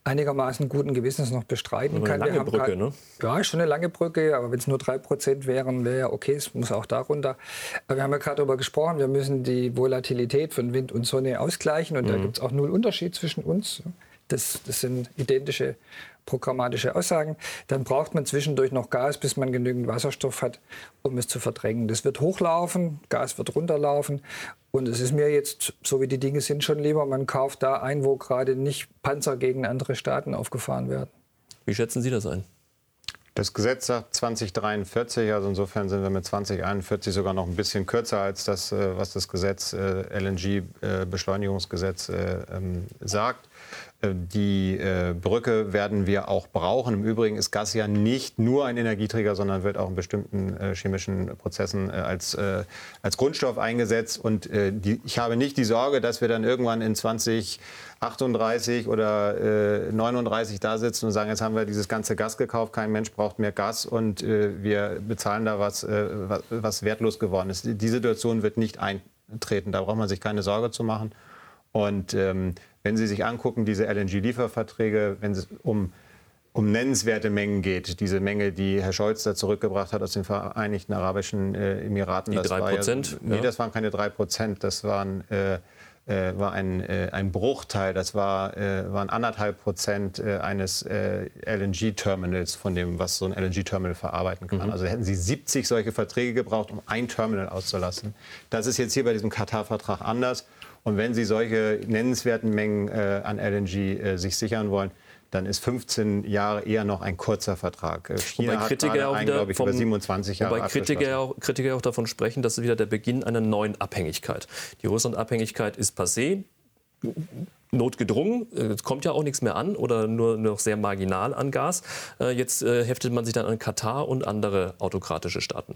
B: einigermaßen guten Gewissens noch bestreiten kann.
A: Eine lange Brücke, grad, ne?
B: Ja, schon eine lange Brücke, aber wenn es nur drei Prozent wären, wäre ja okay, es muss auch darunter. Aber wir haben ja gerade darüber gesprochen, wir müssen die Volatilität von Wind und Sonne ausgleichen und mhm. da gibt es auch null Unterschied zwischen uns. Das, das sind identische programmatische Aussagen. Dann braucht man zwischendurch noch Gas, bis man genügend Wasserstoff hat, um es zu verdrängen. Das wird hochlaufen, Gas wird runterlaufen. Und es ist mir jetzt, so wie die Dinge sind, schon lieber, man kauft da ein, wo gerade nicht Panzer gegen andere Staaten aufgefahren werden.
A: Wie schätzen Sie das ein?
E: Das Gesetz sagt 2043, also insofern sind wir mit 2041 sogar noch ein bisschen kürzer als das, äh, was das Gesetz äh, LNG-Beschleunigungsgesetz äh, ähm, sagt. Äh, die äh, Brücke werden wir auch brauchen. Im Übrigen ist Gas ja nicht nur ein Energieträger, sondern wird auch in bestimmten äh, chemischen Prozessen als, als Grundstoff eingesetzt. Und die, ich habe nicht die Sorge, dass wir dann irgendwann in 2038 oder 39 da sitzen und sagen, jetzt haben wir dieses ganze Gas gekauft, kein Mensch braucht mehr Gas und wir bezahlen da was, was wertlos geworden ist. Die Situation wird nicht eintreten. Da braucht man sich keine Sorge zu machen. Und ähm, wenn Sie sich angucken, diese LNG-Lieferverträge, wenn es um, um nennenswerte Mengen geht, diese Menge, die Herr Scholz da zurückgebracht hat aus den Vereinigten Arabischen äh, Emiraten.
A: Die drei Prozent?
E: Ja, nee, das waren keine drei Prozent, das waren... Äh, äh, war ein, äh, ein Bruchteil, das war, äh, waren anderthalb Prozent äh, eines äh, LNG-Terminals von dem, was so ein LNG-Terminal verarbeiten kann. Mhm. Also hätten Sie 70 solche Verträge gebraucht, um ein Terminal auszulassen. Das ist jetzt hier bei diesem Katar-Vertrag anders. Und wenn Sie solche nennenswerten Mengen äh, an LNG äh, sich sichern wollen, dann ist 15 Jahre eher noch ein kurzer Vertrag.
A: Äh, China wobei Kritiker auch wieder ich, vom, 27 Jahre wobei Kritiker auch, Kritiker auch davon sprechen, dass es wieder der Beginn einer neuen Abhängigkeit. Die Russland-Abhängigkeit ist passé. Notgedrungen, es kommt ja auch nichts mehr an oder nur noch sehr marginal an Gas. Äh, jetzt äh, heftet man sich dann an Katar und andere autokratische Staaten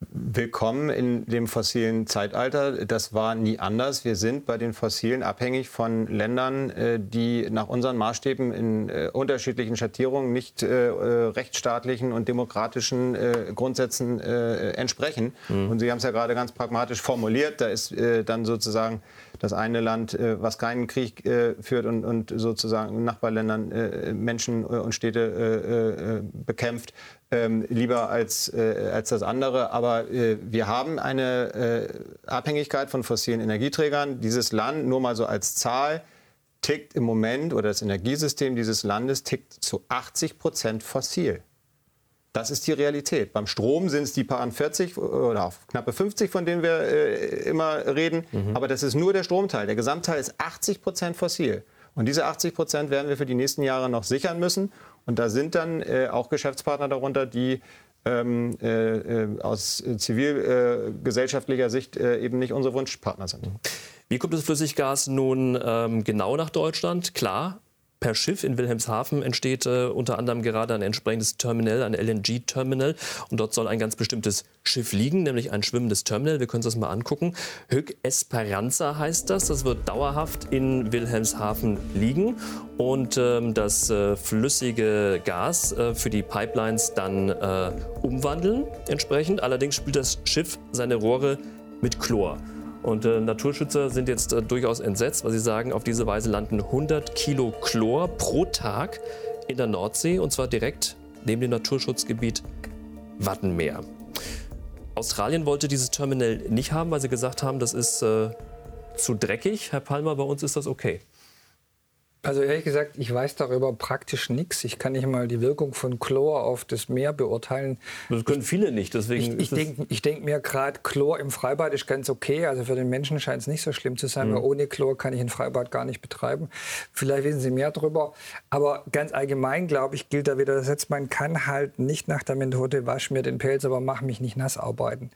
E: willkommen in dem fossilen Zeitalter. Das war nie anders. Wir sind bei den Fossilen abhängig von Ländern, äh, die nach unseren Maßstäben in äh, unterschiedlichen Schattierungen nicht äh, rechtsstaatlichen und demokratischen Grundsätzen entsprechen. Mhm. Und Sie haben es ja gerade ganz pragmatisch formuliert. Da ist dann sozusagen das eine Land, was keinen Krieg führt und, und sozusagen in Nachbarländern Menschen und Städte bekämpft, ähm, lieber als, äh, als das andere. Aber äh, wir haben eine äh, Abhängigkeit von fossilen Energieträgern. Dieses Land, nur mal so als Zahl, tickt im Moment oder das Energiesystem dieses Landes tickt zu 80 Prozent fossil. Das ist die Realität. Beim Strom sind es die paar 40 oder knappe 50, von denen wir äh, immer reden. Mhm. Aber das ist nur der Stromteil. Der Gesamtteil ist 80 Prozent fossil. Und diese 80 Prozent werden wir für die nächsten Jahre noch sichern müssen. Und da sind dann äh, auch Geschäftspartner darunter, die ähm, äh, äh aus zivilgesellschaftlicher äh, Sicht äh, eben nicht unsere Wunschpartner sind.
A: Wie kommt das Flüssiggas nun ähm, genau nach Deutschland? Klar, per Schiff in Wilhelmshaven entsteht äh, unter anderem gerade ein entsprechendes Terminal, ein LNG-Terminal. Und dort soll ein ganz bestimmtes Schiff liegen, nämlich ein schwimmendes Terminal. Wir können uns das mal angucken. Höck Esperanza heißt das. Das wird dauerhaft in Wilhelmshaven liegen und ähm, das äh, flüssige Gas äh, für die Pipelines dann äh, umwandeln entsprechend. Allerdings spült das Schiff seine Rohre mit Chlor. Und äh, Naturschützer sind jetzt äh, durchaus entsetzt, weil sie sagen, auf diese Weise landen 100 Kilo Chlor pro Tag in der Nordsee und zwar direkt neben dem Naturschutzgebiet Wattenmeer. Australien wollte dieses Terminal nicht haben, weil sie gesagt haben, das ist äh, zu dreckig. Herr Palmer, bei uns ist das okay.
B: Also ehrlich gesagt, ich weiß darüber praktisch nichts. Ich kann nicht mal die Wirkung von Chlor auf das Meer beurteilen.
A: Das können viele nicht. Deswegen
B: ich, ich denke denk mir gerade, Chlor im Freibad ist ganz okay. Also für den Menschen scheint es nicht so schlimm zu sein, mhm. weil ohne Chlor kann ich ein Freibad gar nicht betreiben. Vielleicht wissen Sie mehr darüber. Aber ganz allgemein, glaube ich, gilt da wieder das Setz, man kann halt nicht nach der Methode, wasch mir den Pelz, aber mach mich nicht nass arbeiten.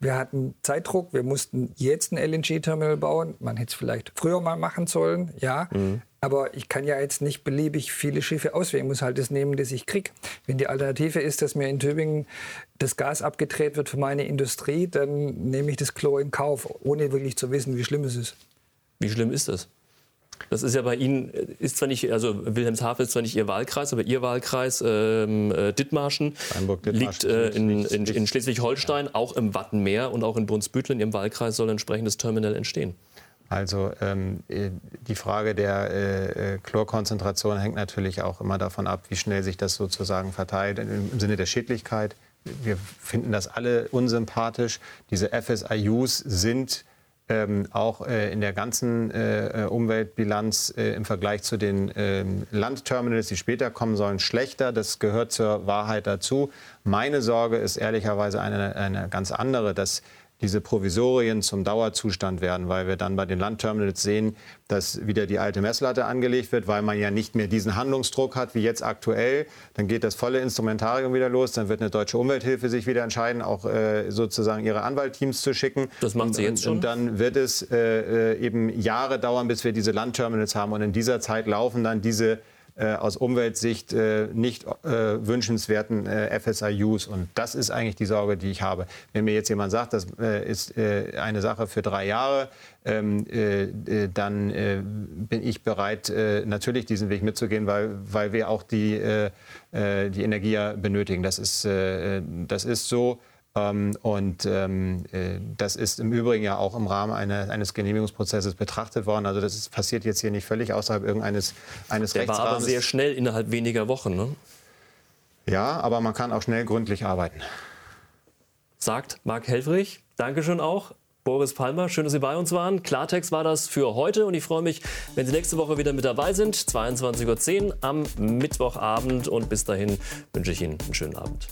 B: Wir hatten Zeitdruck, wir mussten jetzt ein LNG-Terminal bauen. Man hätte es vielleicht früher mal machen sollen, ja. Mhm. Aber ich kann ja jetzt nicht beliebig viele Schiffe auswählen. Ich muss halt das nehmen, das ich kriege. Wenn die Alternative ist, dass mir in Tübingen das Gas abgedreht wird für meine Industrie, dann nehme ich das Klo in Kauf, ohne wirklich zu wissen, wie schlimm es ist.
A: Wie schlimm ist das? Das ist ja bei Ihnen, ist zwar nicht, also Wilhelmshaven ist zwar nicht Ihr Wahlkreis, aber Ihr Wahlkreis ähm, äh, Dithmarschen liegt äh, in, in, in Schleswig-Holstein, auch im Wattenmeer und auch in Brunsbüttel in Ihrem Wahlkreis soll ein entsprechendes Terminal entstehen.
E: Also ähm, äh, die Frage der äh, äh, Chlorkonzentration hängt natürlich auch immer davon ab, wie schnell sich das sozusagen verteilt im Sinne der Schädlichkeit. Wir finden das alle unsympathisch. Diese FSIUs sind ähm, auch äh, in der ganzen äh, Umweltbilanz äh, im Vergleich zu den ähm, Landterminals, die später kommen sollen, schlechter. Das gehört zur Wahrheit dazu. Meine Sorge ist ehrlicherweise eine, eine ganz andere, dass diese Provisorien zum Dauerzustand werden, weil wir dann bei den Landterminals sehen, dass wieder die alte Messlatte angelegt wird, weil man ja nicht mehr diesen Handlungsdruck hat wie jetzt aktuell. Dann geht das volle Instrumentarium wieder los. Dann wird eine deutsche Umwelthilfe sich wieder entscheiden, auch äh, sozusagen ihre Anwaltteams zu schicken.
A: Das macht sie jetzt schon.
E: Und dann wird es äh, äh, eben Jahre dauern, bis wir diese Landterminals haben. Und in dieser Zeit laufen dann diese äh, aus Umweltsicht äh, nicht äh, wünschenswerten äh, FSIUs. Und das ist eigentlich die Sorge, die ich habe. Wenn mir jetzt jemand sagt, das äh, ist eine Sache für drei Jahre, ähm, dann bin ich bereit, natürlich diesen Weg mitzugehen, weil, weil wir auch die, die Energie ja benötigen. Das ist, das ist so. Ähm, und ähm, äh, das ist im Übrigen ja auch im Rahmen eine, eines Genehmigungsprozesses betrachtet worden. Also das ist, passiert jetzt hier nicht völlig außerhalb irgendeines eines
A: Der war aber sehr schnell innerhalb weniger Wochen. Ne?
E: Ja, aber man kann auch schnell gründlich arbeiten.
A: Sagt Marc Helfrich. Dankeschön auch. Boris Palmer, schön, dass Sie bei uns waren. Klartext war das für heute und ich freue mich, wenn Sie nächste Woche wieder mit dabei sind. 22.10 Uhr am Mittwochabend und bis dahin wünsche ich Ihnen einen schönen Abend.